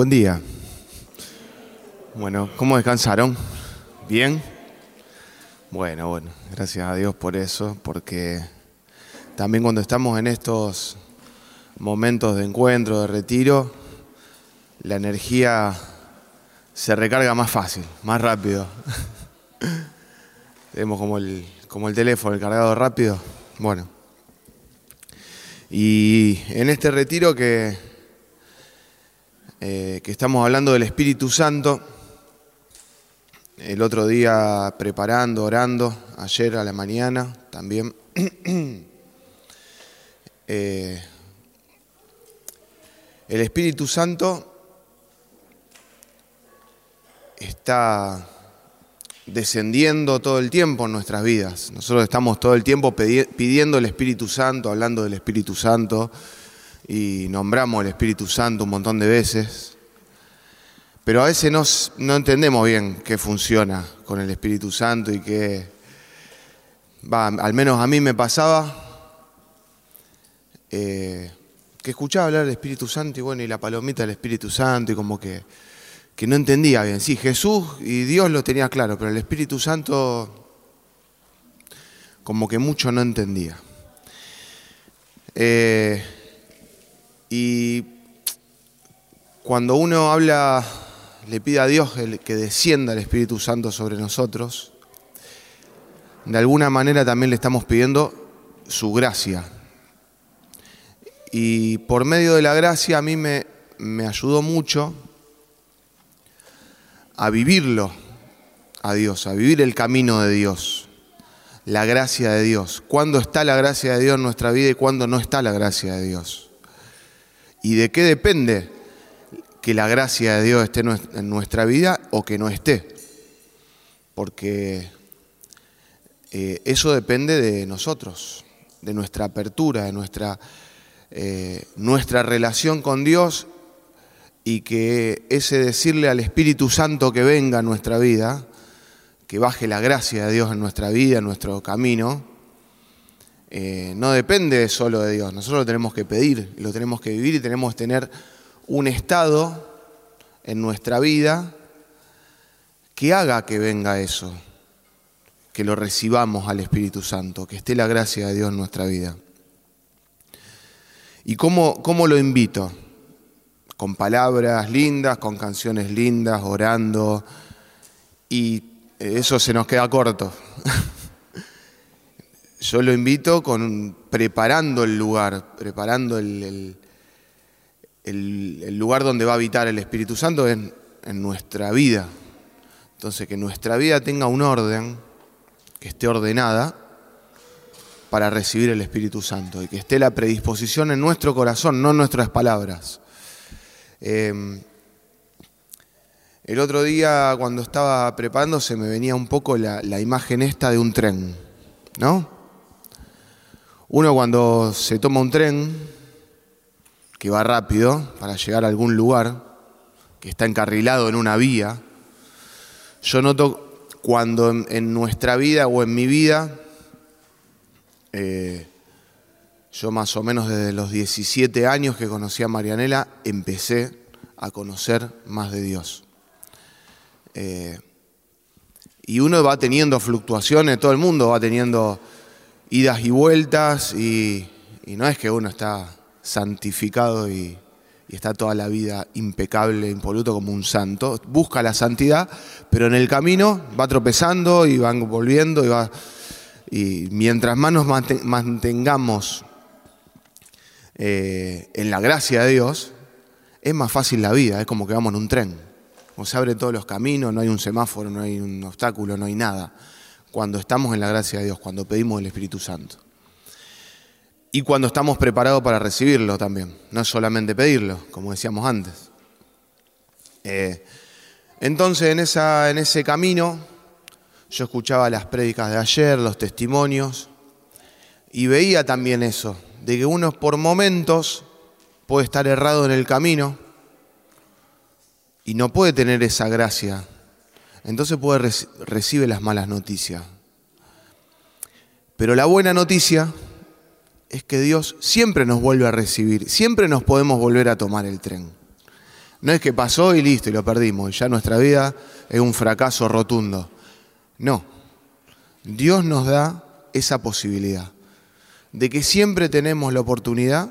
Buen día. Bueno, ¿cómo descansaron? ¿Bien? Bueno, bueno, gracias a Dios por eso, porque también cuando estamos en estos momentos de encuentro, de retiro, la energía se recarga más fácil, más rápido. Tenemos como el, como el teléfono, el cargado rápido. Bueno. Y en este retiro que, eh, que estamos hablando del Espíritu Santo, el otro día preparando, orando, ayer a la mañana también. Eh, el Espíritu Santo está descendiendo todo el tiempo en nuestras vidas. Nosotros estamos todo el tiempo pidiendo el Espíritu Santo, hablando del Espíritu Santo, y nombramos el Espíritu Santo un montón de veces. Pero a veces no, no entendemos bien qué funciona con el Espíritu Santo y qué, al menos a mí me pasaba, eh, que escuchaba hablar del Espíritu Santo y bueno, y la palomita del Espíritu Santo y como que, que no entendía bien. Sí, Jesús y Dios lo tenía claro, pero el Espíritu Santo como que mucho no entendía. Eh, y cuando uno habla, le pide a Dios que descienda el Espíritu Santo sobre nosotros, de alguna manera también le estamos pidiendo su gracia, y por medio de la gracia a mí me, me ayudó mucho a vivirlo a Dios, a vivir el camino de Dios, la gracia de Dios. ¿Cuándo está la gracia de Dios en nuestra vida y cuándo no está la gracia de Dios? ¿Y de qué depende que la gracia de Dios esté en nuestra vida o que no esté? Porque eh, eso depende de nosotros, de nuestra apertura, de nuestra eh, nuestra relación con Dios y que ese decirle al Espíritu Santo que venga a nuestra vida, que baje la gracia de Dios en nuestra vida, en nuestro camino, eh, no depende solo de Dios. Nosotros lo tenemos que pedir, lo tenemos que vivir y tenemos que tener un estado en nuestra vida que haga que venga eso, que lo recibamos al Espíritu Santo, que esté la gracia de Dios en nuestra vida. ¿Y cómo, cómo lo invito? Con palabras lindas, con canciones lindas, orando. Y eso se nos queda corto. Yo lo invito con preparando el lugar, preparando el, el, lugar donde va a habitar el Espíritu Santo en, en nuestra vida. Entonces, que nuestra vida tenga un orden, que esté ordenada, para recibir el Espíritu Santo y que esté la predisposición en nuestro corazón, no en nuestras palabras. Em, el otro día cuando estaba preparando se me venía un poco la, la imagen esta de un tren, ¿no? Uno cuando se toma un tren que va rápido para llegar a algún lugar, que está encarrilado en una vía, yo noto cuando en nuestra vida o en mi vida eh, yo más o menos desde los 17 años que conocí a Marianela empecé a conocer más de Dios. Eh, y uno va teniendo fluctuaciones, todo el mundo va teniendo idas y vueltas y, no es que uno está santificado y, y, está toda la vida impecable, impoluto como un santo. Busca la santidad, pero en el camino va tropezando y va volviendo y va y mientras más nos mantengamos eh, en la gracia de Dios, es más fácil la vida, es como que vamos en un tren. Como se abren todos los caminos, no hay un semáforo, no hay un obstáculo, no hay nada. Cuando estamos en la gracia de Dios, cuando pedimos el Espíritu Santo. Y cuando estamos preparados para recibirlo también, no solamente pedirlo, como decíamos antes. Eh, entonces en, esa, en ese camino yo escuchaba las prédicas de ayer, los testimonios, y veía también eso, de que uno por momentos puede estar errado en el camino y no puede tener esa gracia. Entonces puede recibe las malas noticias. Pero la buena noticia es que Dios siempre nos vuelve a recibir, siempre nos podemos volver a tomar el tren. No es que pasó y listo y lo perdimos, y ya nuestra vida es un fracaso rotundo. No, Dios nos da esa posibilidad de que siempre tenemos la oportunidad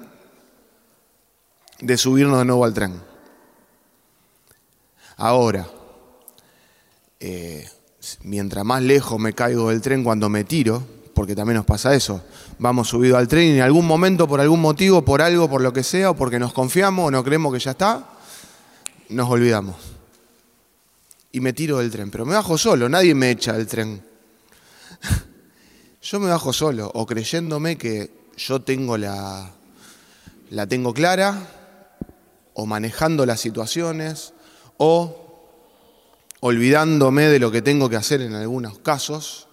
de subirnos de nuevo al tren. Ahora, mientras más lejos me caigo del tren cuando me tiro, porque también nos pasa eso, vamos subido al tren y en algún momento, por algún motivo, por algo, por lo que sea, o porque nos confiamos o no creemos que ya está, nos olvidamos. Y me tiro del tren, pero me bajo solo, nadie me echa del tren. Yo me bajo solo, o creyéndome que yo tengo la, la tengo clara, o manejando las situaciones, o olvidándome de lo que tengo que hacer en algunos casos.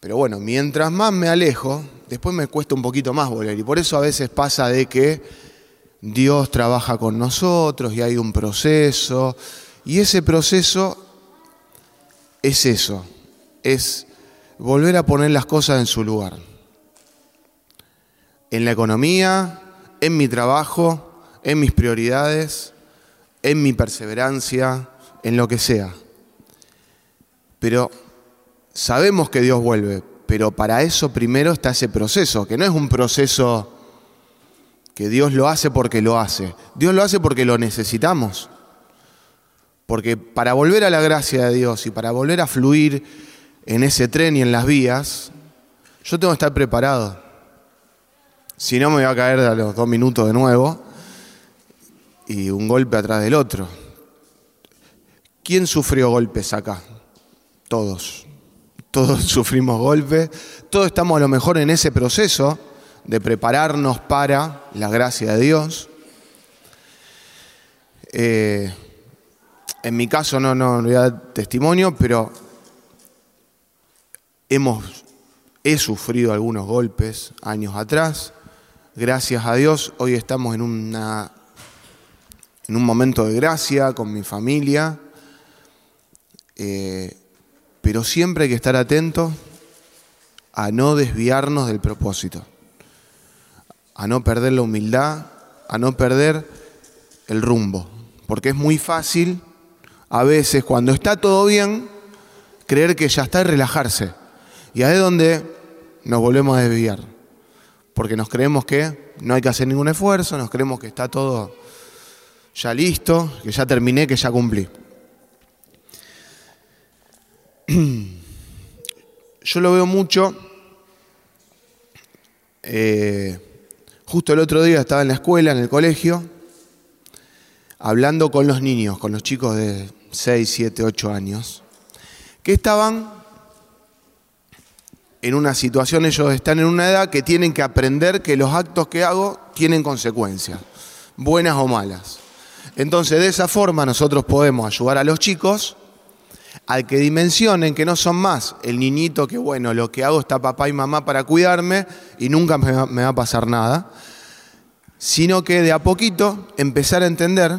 Pero bueno, mientras más me alejo, después me cuesta un poquito más volver. Y por eso a veces pasa de que Dios trabaja con nosotros y hay un proceso. Y ese proceso es eso, es volver a poner las cosas en su lugar. En la economía, en mi trabajo, en mis prioridades, en mi perseverancia, en lo que sea. Pero sabemos que Dios vuelve, pero para eso primero está ese proceso, que no es un proceso que Dios lo hace porque lo hace. Dios lo hace porque lo necesitamos. Porque para volver a la gracia de Dios y para volver a fluir en ese tren y en las vías, yo tengo que estar preparado. Si no, me voy a caer a los dos minutos de nuevo y un golpe atrás del otro. ¿Quién sufrió golpes acá? Todos. Todos sufrimos golpes. Todos estamos a lo mejor en ese proceso de prepararnos para la gracia de Dios. Eh, en mi caso no, no, voy a dar testimonio, pero hemos, he sufrido algunos golpes años atrás. Gracias a Dios, hoy estamos en una en un momento de gracia con mi familia, eh, pero siempre hay que estar atentos a no desviarnos del propósito, a no perder la humildad, a no perder el rumbo, porque es muy fácil a veces cuando está todo bien creer que ya está y relajarse, y ahí es donde nos volvemos a desviar, porque nos creemos que no hay que hacer ningún esfuerzo, nos creemos que está todo ya listo, que ya terminé, que ya cumplí. Yo lo veo mucho. Eh, justo el otro día estaba en la escuela, en el colegio, hablando con los niños, con los chicos de 6, 7, 8 años, que estaban en una situación, ellos están en una edad que tienen que aprender que los actos que hago tienen consecuencias, buenas o malas. Entonces, de esa forma nosotros podemos ayudar a los chicos a que dimensionen que no son más el niñito que, bueno, lo que hago está papá y mamá para cuidarme y nunca me va, me va a pasar nada, sino que de a poquito empezar a entender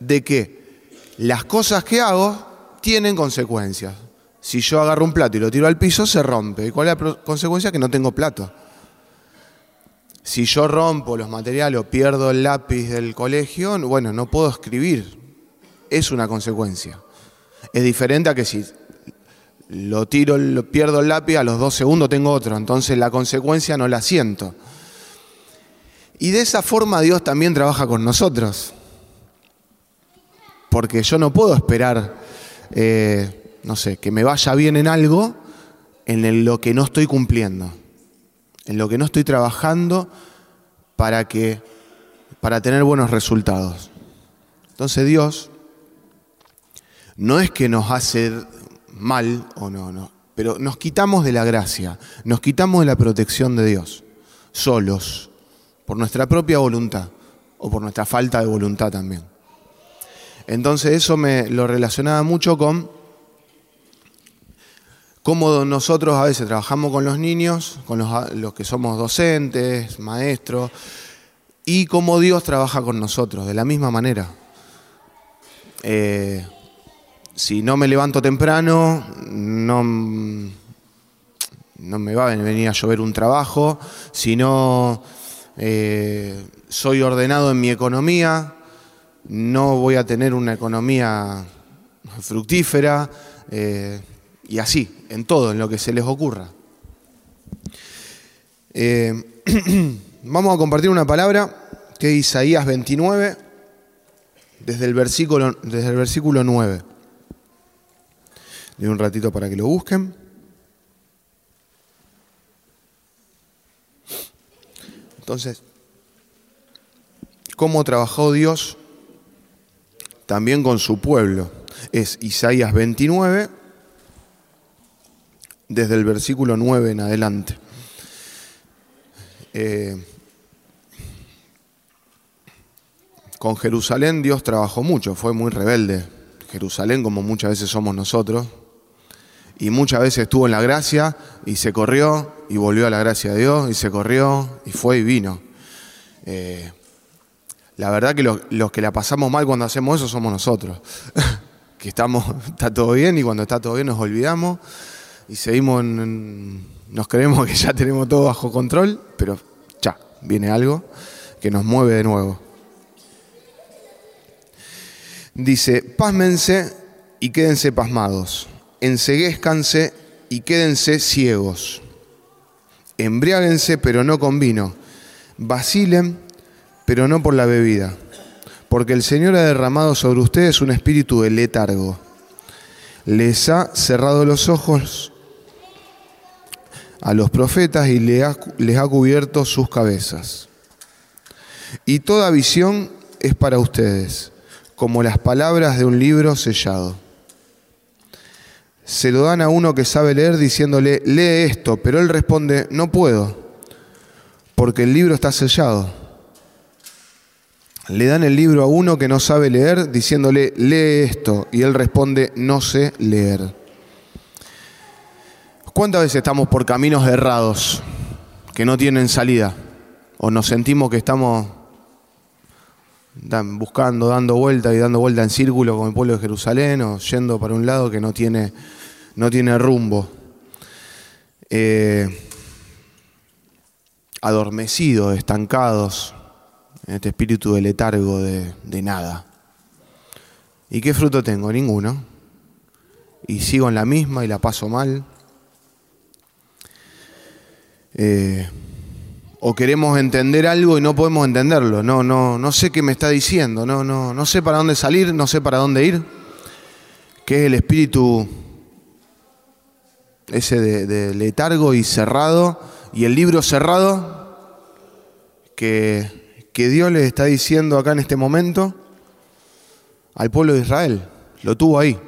de que las cosas que hago tienen consecuencias. Si yo agarro un plato y lo tiro al piso, se rompe. ¿Y cuál es la consecuencia? Que no tengo plato. Si yo rompo los materiales o pierdo el lápiz del colegio, bueno, no puedo escribir. Es una consecuencia. Es diferente a que si lo tiro, lo pierdo el lápiz, a los dos segundos tengo otro. Entonces la consecuencia no la siento. Y de esa forma Dios también trabaja con nosotros. Porque yo no puedo esperar, eh, no sé, que me vaya bien en algo en lo que no estoy cumpliendo en lo que no estoy trabajando para que para tener buenos resultados. Entonces Dios no es que nos hace mal o no, no, pero nos quitamos de la gracia, nos quitamos de la protección de Dios, solos, por nuestra propia voluntad o por nuestra falta de voluntad también. Entonces eso me lo relacionaba mucho con cómo nosotros a veces trabajamos con los niños, con los, que somos docentes, maestros, y cómo Dios trabaja con nosotros, de la misma manera. Eh, si no me levanto temprano, no, no me va a venir a llover un trabajo, si no eh, soy ordenado en mi economía, no voy a tener una economía fructífera, eh, y así, en todo, en lo que se les ocurra. Eh, vamos a compartir una palabra que es Isaías 29, desde el versículo, desde el versículo 9. De un ratito para que lo busquen. Entonces, ¿cómo trabajó Dios también con su pueblo? Es Isaías 29, desde el versículo 9 en adelante. Eh, con Jerusalén Dios trabajó mucho, fue muy rebelde. Jerusalén, como muchas veces somos nosotros, y muchas veces estuvo en la gracia y se corrió y volvió a la gracia de Dios y se corrió y fue y vino. Eh, la verdad que los, que la pasamos mal cuando hacemos eso somos nosotros, que estamos, está todo bien y cuando está todo bien nos olvidamos y seguimos, nos creemos que ya tenemos todo bajo control, pero ya, viene algo que nos mueve de nuevo. Dice, pásmense y quédense pasmados, enseguézcanse y quédense ciegos, embriáguense pero no con vino, vacilen pero no por la bebida, porque el Señor ha derramado sobre ustedes un espíritu de letargo, les ha cerrado los ojos a los profetas y les ha, cubierto sus cabezas. Y toda visión es para ustedes, como las palabras de un libro sellado. Se lo dan a uno que sabe leer diciéndole, lee esto, pero él responde, no puedo, porque el libro está sellado. Le dan el libro a uno que no sabe leer diciéndole, lee esto, y él responde, no sé leer. ¿Cuántas veces estamos por caminos errados que no tienen salida? ¿O nos sentimos que estamos buscando, dando vuelta y dando vuelta en círculo con el pueblo de Jerusalén o yendo para un lado que no tiene, no tiene rumbo? Eh, adormecidos, estancados en este espíritu de letargo de, de nada. ¿Y qué fruto tengo? Ninguno. Y sigo en la misma y la paso mal. Eh, o queremos entender algo y no podemos entenderlo. No, no, no sé qué me está diciendo, no, no, no sé para dónde salir, no sé para dónde ir. Que es el espíritu ese de, letargo y cerrado, y el libro cerrado que, que Dios le está diciendo acá en este momento al pueblo de Israel. Lo tuvo ahí.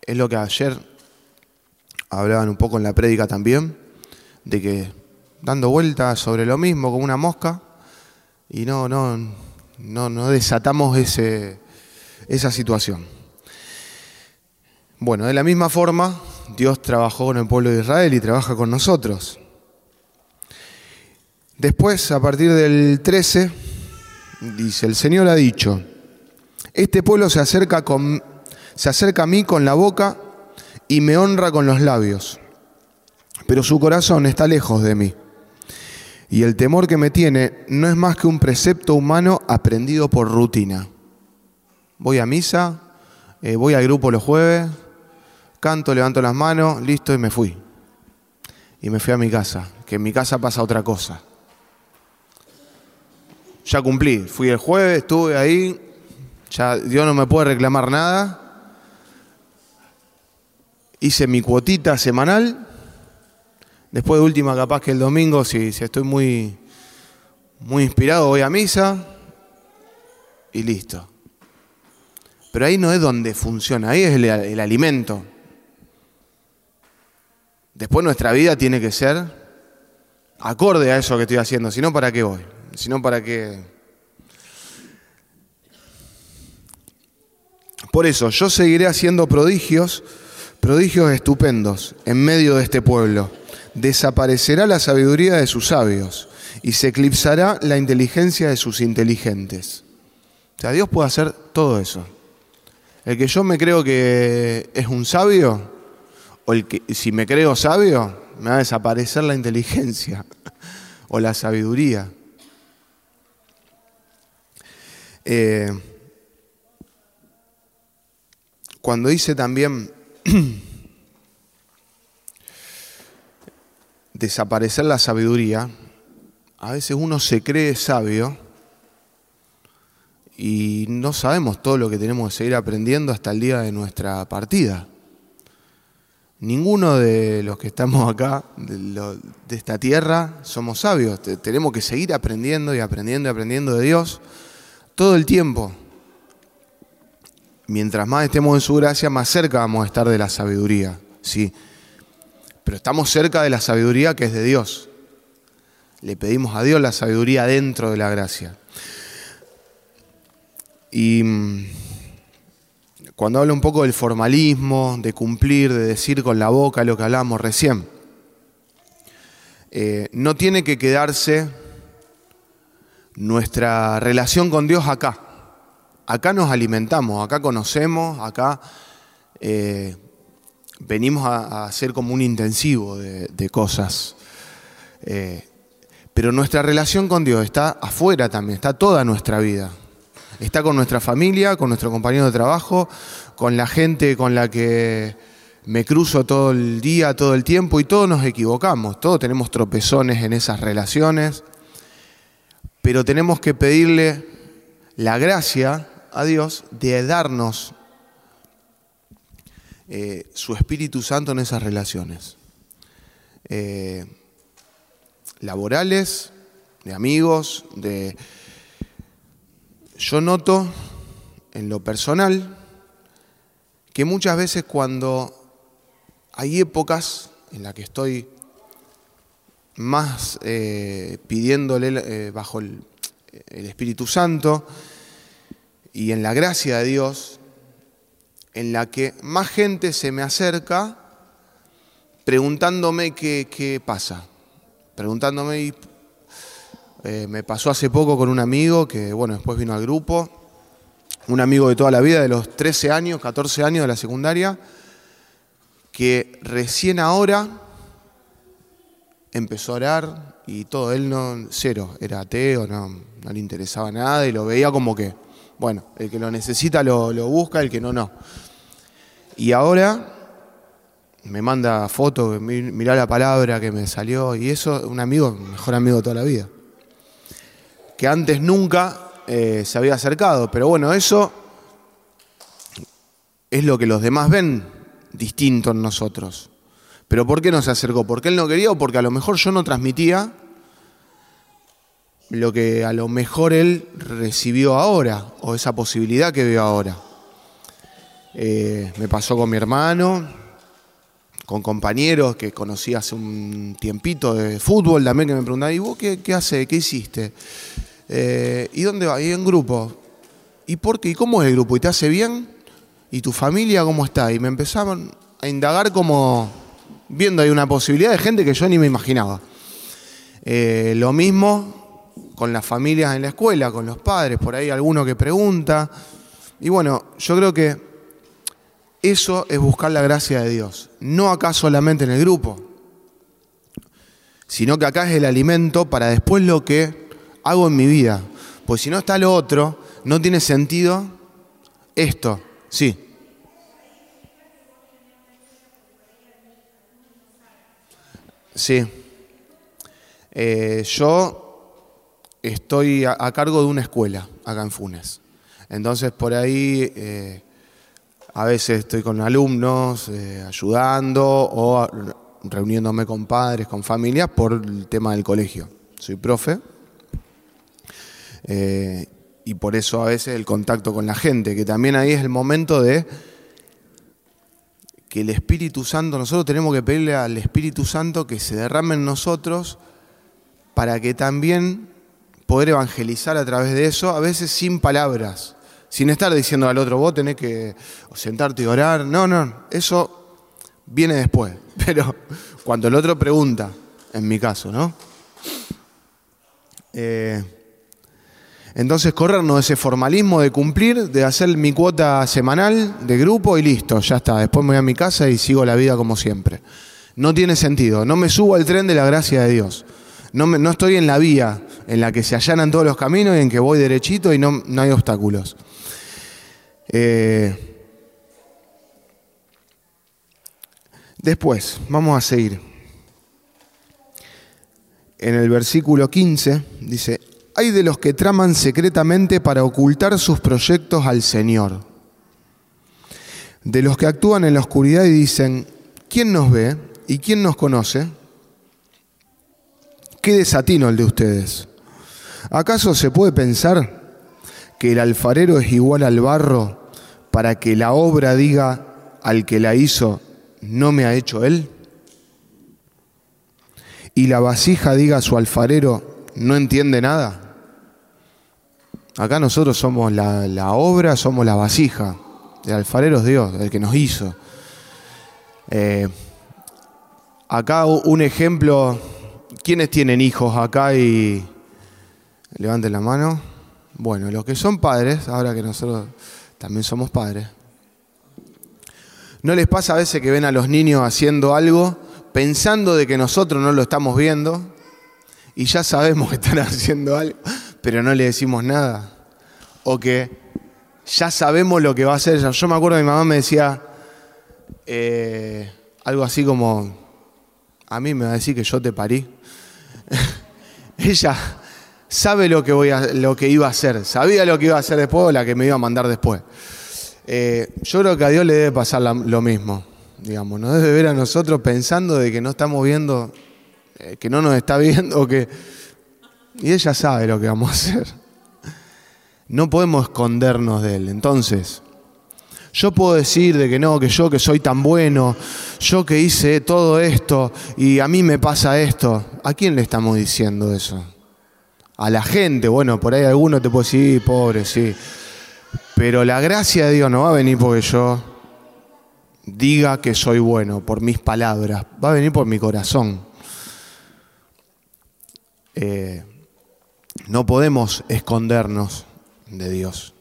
Es lo que ayer hablaban un poco en la prédica también de que dando vueltas sobre lo mismo como una mosca y no, no, no, no desatamos ese, esa situación. Bueno, de la misma forma, Dios trabajó con el pueblo de Israel y trabaja con nosotros. Después, a partir del 13, dice, el Señor ha dicho, este pueblo se acerca, con, se acerca a mí con la boca y me honra con los labios pero su corazón está lejos de mí. Y el temor que me tiene no es más que un precepto humano aprendido por rutina. Voy a misa, eh, voy al grupo los jueves, canto, levanto las manos, listo y me fui. Y me fui a mi casa, que en mi casa pasa otra cosa. Ya cumplí, fui el jueves, estuve ahí, ya Dios no me puede reclamar nada. Hice mi cuotita semanal Después de última, capaz que el domingo, si, estoy muy, muy inspirado, voy a misa y listo. Pero ahí no es donde funciona, ahí es el, el alimento. Después nuestra vida tiene que ser acorde a eso que estoy haciendo, si no, ¿para qué voy? Si no, ¿para qué? Por eso, yo seguiré haciendo prodigios, prodigios estupendos en medio de este pueblo desaparecerá la sabiduría de sus sabios y se eclipsará la inteligencia de sus inteligentes. O sea, Dios puede hacer todo eso. El que yo me creo que es un sabio, o el que si me creo sabio, me va a desaparecer la inteligencia. o la sabiduría. Eh, cuando dice también desaparecer la sabiduría, a veces uno se cree sabio y no sabemos todo lo que tenemos que seguir aprendiendo hasta el día de nuestra partida. Ninguno de los que estamos acá, de, esta tierra, somos sabios. Tenemos que seguir aprendiendo y aprendiendo y aprendiendo de Dios todo el tiempo mientras más estemos en su gracia, más cerca vamos a estar de la sabiduría, ¿sí? Pero estamos cerca de la sabiduría que es de Dios. Le pedimos a Dios la sabiduría dentro de la gracia. Y mm, cuando hablo un poco del formalismo, de cumplir, de decir con la boca lo que hablábamos recién, eh, no tiene que quedarse nuestra relación con Dios acá acá nos alimentamos, acá conocemos, acá eh, venimos a, hacer como un intensivo de, cosas. Eh, pero nuestra relación con Dios está afuera también, está toda nuestra vida. Está con nuestra familia, con nuestro compañero de trabajo, con la gente con la que me cruzo todo el día, todo el tiempo y todos nos equivocamos, todos tenemos tropezones en esas relaciones, pero tenemos que pedirle la gracia a Dios de darnos eh, su Espíritu Santo en esas relaciones. Eh, laborales, de amigos, de... Yo noto en lo personal que muchas veces cuando hay épocas en las que estoy más eh, pidiéndole bajo el Espíritu Santo, y en la gracia de Dios, en la que más gente se me acerca preguntándome qué, pasa, preguntándome, eh, me pasó hace poco con un amigo que, bueno, después vino al grupo, un amigo de toda la vida, de los 13 años, 14 años de la secundaria, que recién ahora empezó a orar y todo, él no, cero, era ateo, no, no le interesaba nada y lo veía como que bueno, el que lo necesita lo, busca, el que no, no. Y ahora me manda fotos, mirá la palabra que me salió, y eso, un amigo, mejor amigo de toda la vida. Que antes nunca eh, se había acercado, pero bueno, eso es lo que los demás ven distinto en nosotros. Pero ¿por qué no se acercó? ¿Porque él no quería o porque a lo mejor yo no transmitía lo que a lo mejor él recibió ahora o esa posibilidad que veo ahora. Eh, me pasó con mi hermano, con compañeros que conocí hace un tiempito de fútbol también que me preguntaban, ¿y vos qué, qué haces? ¿Qué hiciste? Eh, ¿Y dónde vas? Y en grupo. ¿Y por qué? ¿Y cómo es el grupo? ¿Y te hace bien? ¿Y tu familia cómo está? Y me empezaban a indagar como viendo ahí una posibilidad de gente que yo ni me imaginaba. Eh, lo mismo con las familias en la escuela, con los padres, por ahí alguno que pregunta. Y bueno, yo creo que eso es buscar la gracia de Dios, no acá solamente en el grupo, sino que acá es el alimento para después lo que hago en mi vida. Pues si no está lo otro, no tiene sentido esto, sí. Sí. Eh, yo estoy a, cargo de una escuela acá en Funes. Entonces por ahí eh, a veces estoy con alumnos eh, ayudando o reuniéndome con padres, con familias por el tema del colegio. Soy profe eh, y por eso a veces el contacto con la gente, que también ahí es el momento de que el Espíritu Santo, nosotros tenemos que pedirle al Espíritu Santo que se derrame en nosotros para que también poder evangelizar a través de eso, a veces sin palabras, sin estar diciendo al otro, vos tenés que sentarte y orar. No, no, eso viene después. Pero cuando el otro pregunta, en mi caso, ¿no? Eh, entonces corrernos ese formalismo de cumplir, de hacer mi cuota semanal de grupo y listo, ya está. Después me voy a mi casa y sigo la vida como siempre. No tiene sentido. No me subo al tren de la gracia de Dios. No, no estoy en la vía en la que se allanan todos los caminos y en que voy derechito y no, no hay obstáculos. Eh, después, vamos a seguir. En el versículo 15 dice, hay de los que traman secretamente para ocultar sus proyectos al Señor. De los que actúan en la oscuridad y dicen, ¿quién nos ve y quién nos conoce? Qué desatino el de ustedes. ¿Acaso se puede pensar que el alfarero es igual al barro para que la obra diga al que la hizo, no me ha hecho él? Y la vasija diga a su alfarero, no entiende nada. Acá nosotros somos la, obra, somos la vasija. El alfarero es Dios, el que nos hizo. Eh, acá un ejemplo, ¿quiénes tienen hijos acá y levanten la mano? Bueno, los que son padres, ahora que nosotros también somos padres, ¿no les pasa a veces que ven a los niños haciendo algo pensando de que nosotros no lo estamos viendo y ya sabemos que están haciendo algo, pero no le decimos nada? O que ya sabemos lo que va a hacer. Yo me acuerdo, mi mamá me decía eh, algo así como, a mí me va a decir que yo te parí. Ella sabe lo que, voy a, lo que iba a hacer, sabía lo que iba a hacer después o la que me iba a mandar después. Eh, yo creo que a Dios le debe pasar lo mismo, digamos, nos debe ver a nosotros pensando de que no estamos viendo, eh, que no nos está viendo, que... Y ella sabe lo que vamos a hacer. No podemos escondernos de Él. Entonces, yo puedo decir de que no, que yo que soy tan bueno, yo que hice todo esto y a mí me pasa esto. ¿A quién le estamos diciendo eso? A la gente. Bueno, por ahí alguno te puede decir, pobre, sí. Pero la gracia de Dios no va a venir porque yo diga que soy bueno, por mis palabras. Va a venir por mi corazón. Eh, no podemos escondernos de Dios.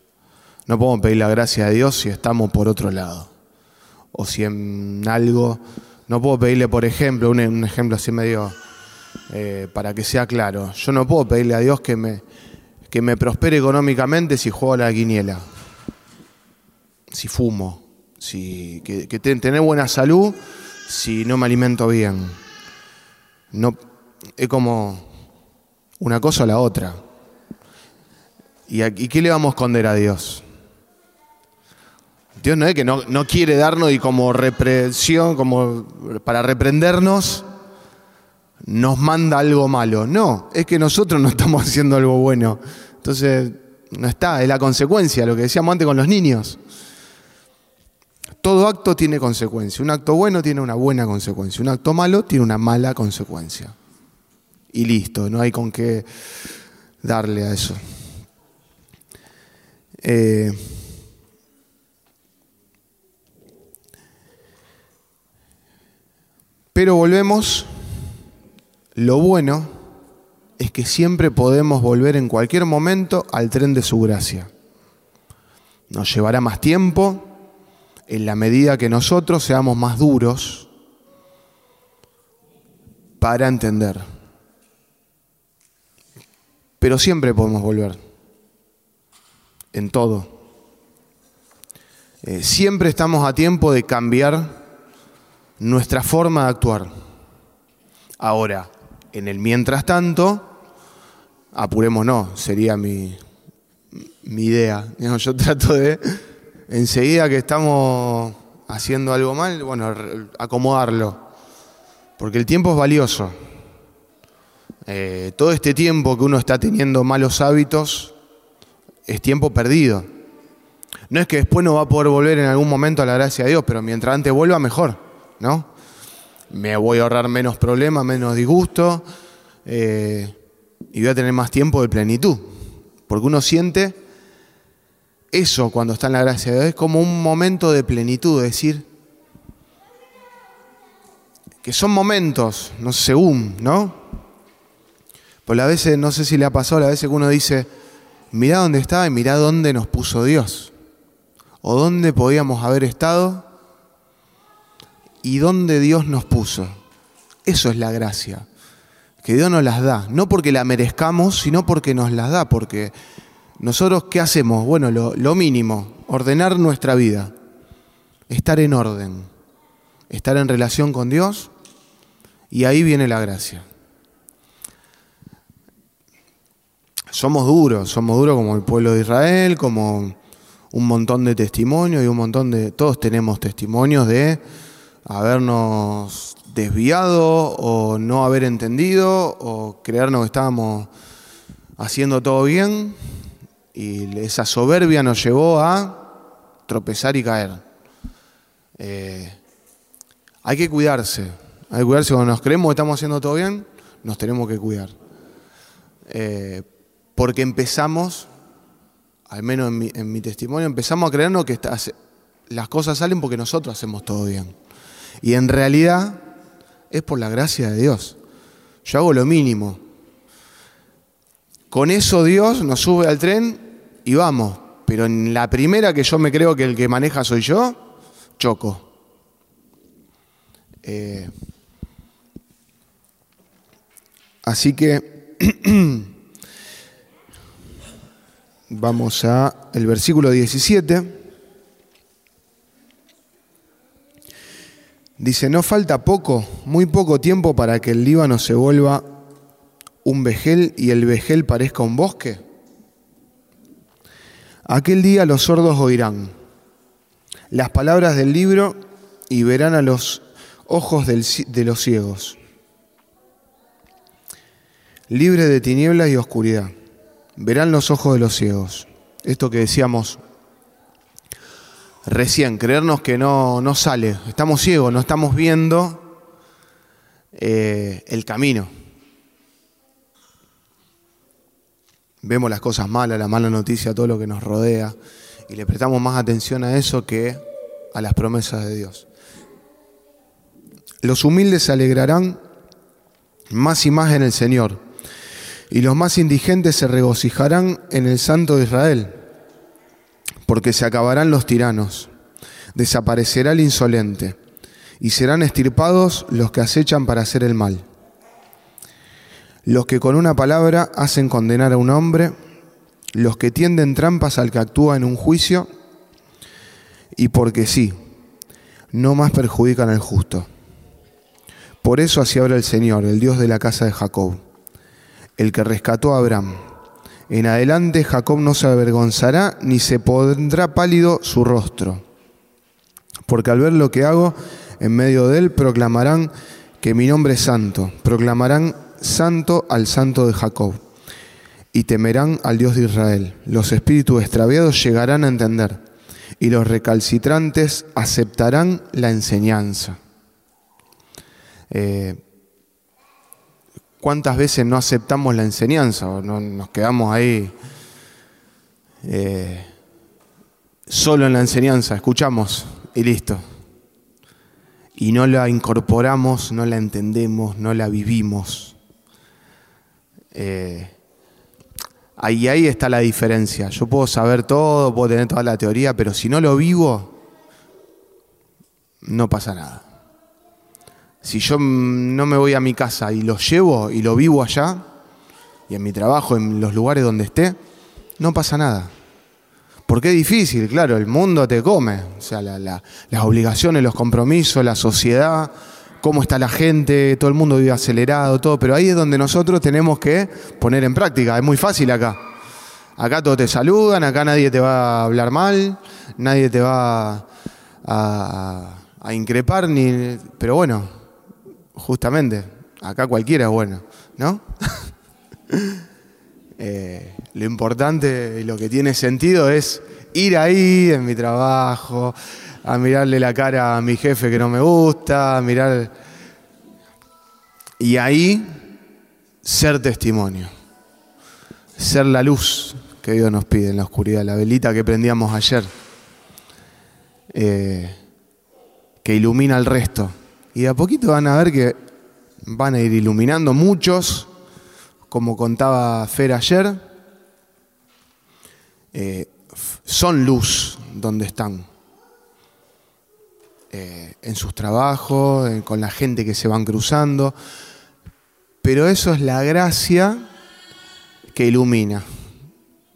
No podemos pedir la gracia de Dios si estamos por otro lado. O si en algo... No puedo pedirle, por ejemplo, un, un ejemplo así medio eh, para que sea claro. Yo no puedo pedirle a Dios que me, que me prospere económicamente si juego a la guiniela, si fumo, si, que, que tener buena salud si no me alimento bien. No, es como una cosa o la otra. ¿Y, aquí, qué le vamos a esconder a Dios? Dios no es que no, no quiere darnos y como represión, como para reprendernos, nos manda algo malo. No, es que nosotros no estamos haciendo algo bueno. Entonces, no está, es la consecuencia, lo que decíamos antes con los niños. Todo acto tiene consecuencia. Un acto bueno tiene una buena consecuencia. Un acto malo tiene una mala consecuencia. Y listo, no hay con qué darle a eso. Eh, pero volvemos lo bueno es que siempre podemos volver en cualquier momento al tren de su gracia. Nos llevará más tiempo en la medida que nosotros seamos más duros para entender. Pero siempre podemos volver, en todo. Eh, siempre estamos a tiempo de cambiar nuestra forma de actuar. Ahora, en el mientras tanto, apurémonos, sería mi, mi idea. Yo trato de, enseguida que estamos haciendo algo mal, bueno, acomodarlo, porque el tiempo es valioso. Eh, todo este tiempo que uno está teniendo malos hábitos es tiempo perdido. No es que después no va a poder volver en algún momento a la gracia de Dios, pero mientras antes vuelva, mejor, ¿no? Me voy a ahorrar menos problemas, menos disgusto eh, y voy a tener más tiempo de plenitud. Porque uno siente eso cuando está en la gracia de Dios, es como un momento de plenitud, es decir, que son momentos, no sé, según, ¿no? Pues a veces, no sé si le ha pasado, a veces que uno dice, mirá dónde estaba y mirá dónde nos puso Dios, o dónde podíamos haber estado y dónde Dios nos puso. Eso es la gracia. que Dios nos las da, no porque la merezcamos, sino porque nos las da, porque nosotros ¿qué hacemos? Bueno, lo, lo mínimo, ordenar nuestra vida, estar en orden, estar en relación con Dios, y ahí viene la gracia. Somos duros, somos duros como el pueblo de Israel, como un montón de testimonios y un montón de, todos tenemos testimonios de habernos desviado o no haber entendido o creernos que estábamos haciendo todo bien y esa soberbia nos llevó a tropezar y caer. Eh, hay que cuidarse, hay que cuidarse cuando nos creemos que estamos haciendo todo bien, nos tenemos que cuidar. Eh, porque empezamos, al menos en mi, en mi, testimonio, empezamos a creernos que las cosas salen porque nosotros hacemos todo bien. Y en realidad es por la gracia de Dios. Yo hago lo mínimo. Con eso Dios nos sube al tren y vamos. Pero en la primera que yo me creo que el que maneja soy yo, choco. Eh, así que vamos a el versículo 17. Dice, no falta poco, muy poco tiempo para que el Líbano se vuelva un vejel y el vejel parezca un bosque. Aquel día los sordos oirán las palabras del libro y verán a los ojos de los ciegos. Libre de tinieblas y oscuridad, verán los ojos de los ciegos. Esto que decíamos recién, creernos que no, no sale, estamos ciegos, no estamos viendo eh, el camino. Vemos las cosas malas, la mala noticia, todo lo que nos rodea, y le prestamos más atención a eso que a las promesas de Dios. Los humildes se alegrarán más y más en el Señor, y los más indigentes se regocijarán en el Santo de Israel porque se acabarán los tiranos, desaparecerá el insolente, y serán estirpados los que acechan para hacer el mal. Los que con una palabra hacen condenar a un hombre, los que tienden trampas al que actúa en un juicio, y porque sí, no más perjudican al justo. Por eso así habla el Señor, el Dios de la casa de Jacob, el que rescató a Abraham en adelante Jacob no se avergonzará ni se pondrá pálido su rostro, porque al ver lo que hago en medio de él proclamarán que mi nombre es santo, proclamarán santo al santo de Jacob, y temerán al Dios de Israel. Los espíritus extraviados llegarán a entender, y los recalcitrantes aceptarán la enseñanza. Eh, ¿Cuántas veces no aceptamos la enseñanza o no, nos quedamos ahí eh, solo en la enseñanza, escuchamos y listo? Y no la incorporamos, no la entendemos, no la vivimos. Eh, ahí, ahí está la diferencia. Yo puedo saber todo, puedo tener toda la teoría, pero si no lo vivo, no pasa nada. Si yo no me voy a mi casa y lo llevo y lo vivo allá, y en mi trabajo, en los lugares donde esté, no pasa nada. Porque es difícil, claro, el mundo te come. O sea, las obligaciones, los compromisos, la sociedad, cómo está la gente, todo el mundo vive acelerado, todo. Pero ahí es donde nosotros tenemos que poner en práctica. Es muy fácil acá. Acá todos te saludan, acá nadie te va a hablar mal, nadie te va a, a increpar, ni, pero bueno, justamente, acá cualquiera es bueno, ¿no? Eh, lo importante y lo que tiene sentido es ir ahí en mi trabajo, a mirarle la cara a mi jefe que no me gusta, a mirar... Y ahí ser testimonio, ser la luz que Dios nos pide en la oscuridad, la velita que prendíamos ayer, eh, que ilumina al resto. Y de a poquito van a ver que van a ir iluminando muchos, como contaba Fer ayer, eh, son luz donde están. Eh, en sus trabajos, con la gente que se van cruzando. Pero eso es la gracia que ilumina.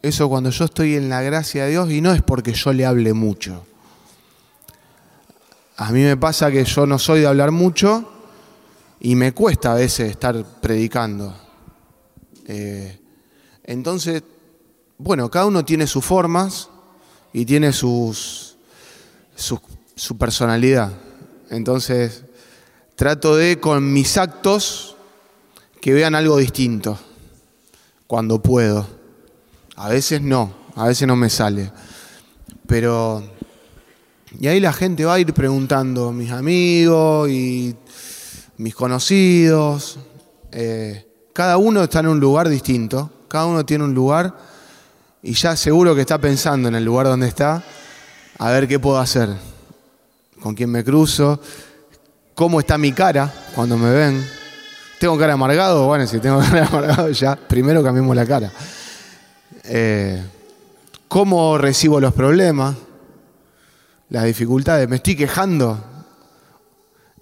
Eso cuando yo estoy en la gracia de Dios y no es porque yo le hable mucho. A mí me pasa que yo no soy de hablar mucho y me cuesta a veces estar predicando. Eh, entonces, bueno, cada uno tiene sus formas y tiene sus, su personalidad. Entonces, trato de con mis actos que vean algo distinto cuando puedo. A veces no, a veces no me sale. Pero, y ahí la gente va a ir preguntando, mis amigos y mis conocidos, eh, cada uno está en un lugar distinto, cada uno tiene un lugar y ya seguro que está pensando en el lugar donde está, a ver qué puedo hacer, con quién me cruzo, cómo está mi cara cuando me ven. ¿Tengo cara amargado? Bueno, si tengo cara amargado ya, primero cambiemos la cara. Eh, ¿Cómo recibo los problemas? Las dificultades. ¿Me estoy quejando?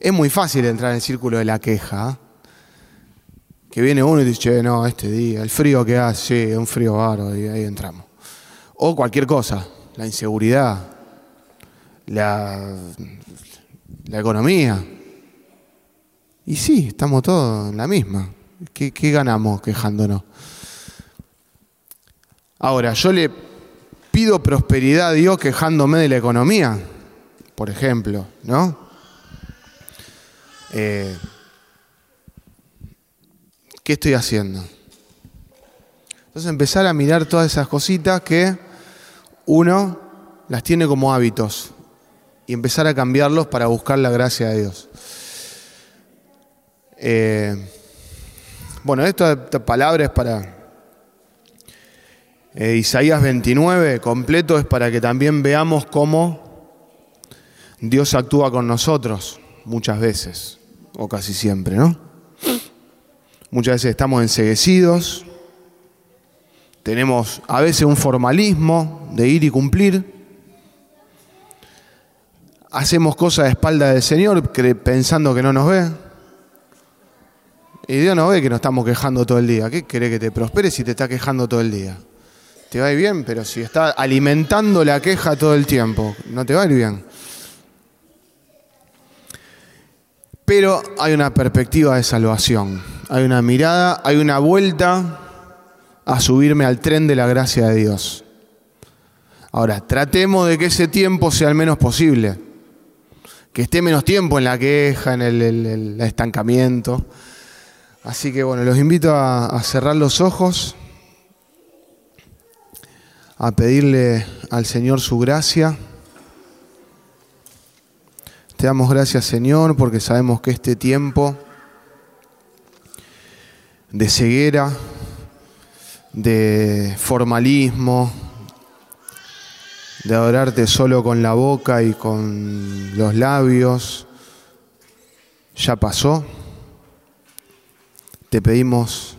Es muy fácil entrar en el círculo de la queja. Que viene uno y dice, no, este día, el frío que hace, sí, un frío bárbaro, y ahí entramos. O cualquier cosa, la inseguridad, la, la economía. Y sí, estamos todos en la misma. ¿Qué, ¿Qué, ganamos quejándonos? Ahora, yo le pido prosperidad a Dios quejándome de la economía, por ejemplo, ¿no? Eh, ¿qué estoy haciendo? Entonces empezar a mirar todas esas cositas que uno las tiene como hábitos y empezar a cambiarlos para buscar la gracia de Dios. Eh, bueno, esta palabra es para eh, Isaías 29, completo, es para que también veamos cómo Dios actúa con nosotros muchas veces o casi siempre, ¿no? Muchas veces estamos enseguecidos, tenemos a veces un formalismo de ir y cumplir, hacemos cosas a espalda del Señor pensando que no nos ve. Y Dios no ve que nos estamos quejando todo el día. ¿Qué quiere que te prospere si te está quejando todo el día? Te va a ir bien, pero si está alimentando la queja todo el tiempo, no te va a ir bien. Pero hay una perspectiva de salvación, hay una mirada, hay una vuelta a subirme al tren de la gracia de Dios. Ahora, tratemos de que ese tiempo sea el menos posible, que esté menos tiempo en la queja, en el, estancamiento. Así que bueno, los invito a cerrar los ojos, a pedirle al Señor su gracia. Te damos gracias Señor porque sabemos que este tiempo de ceguera, de formalismo, de adorarte solo con la boca y con los labios, ya pasó. Te pedimos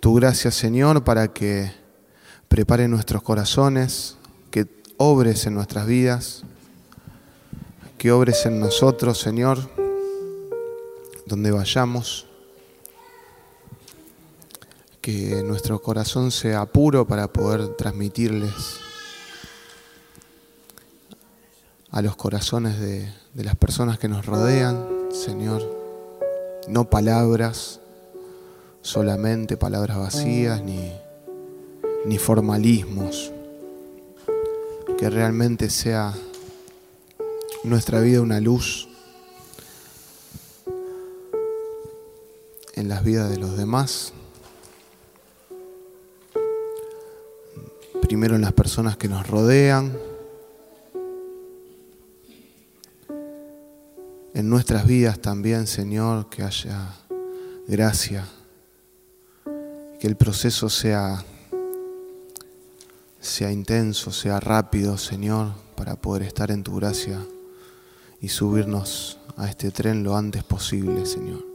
tu gracia Señor para que prepare nuestros corazones, que obres en nuestras vidas que obres en nosotros, Señor, donde vayamos, que nuestro corazón sea puro para poder transmitirles a los corazones de, de las personas que nos rodean, Señor, no palabras, solamente palabras vacías ni, ni formalismos, que realmente sea nuestra vida una luz en las vidas de los demás. Primero en las personas que nos rodean. En nuestras vidas también, Señor, que haya gracia. Que el proceso sea, sea intenso, sea rápido, Señor, para poder estar en tu gracia y subirnos a este tren lo antes posible, Señor.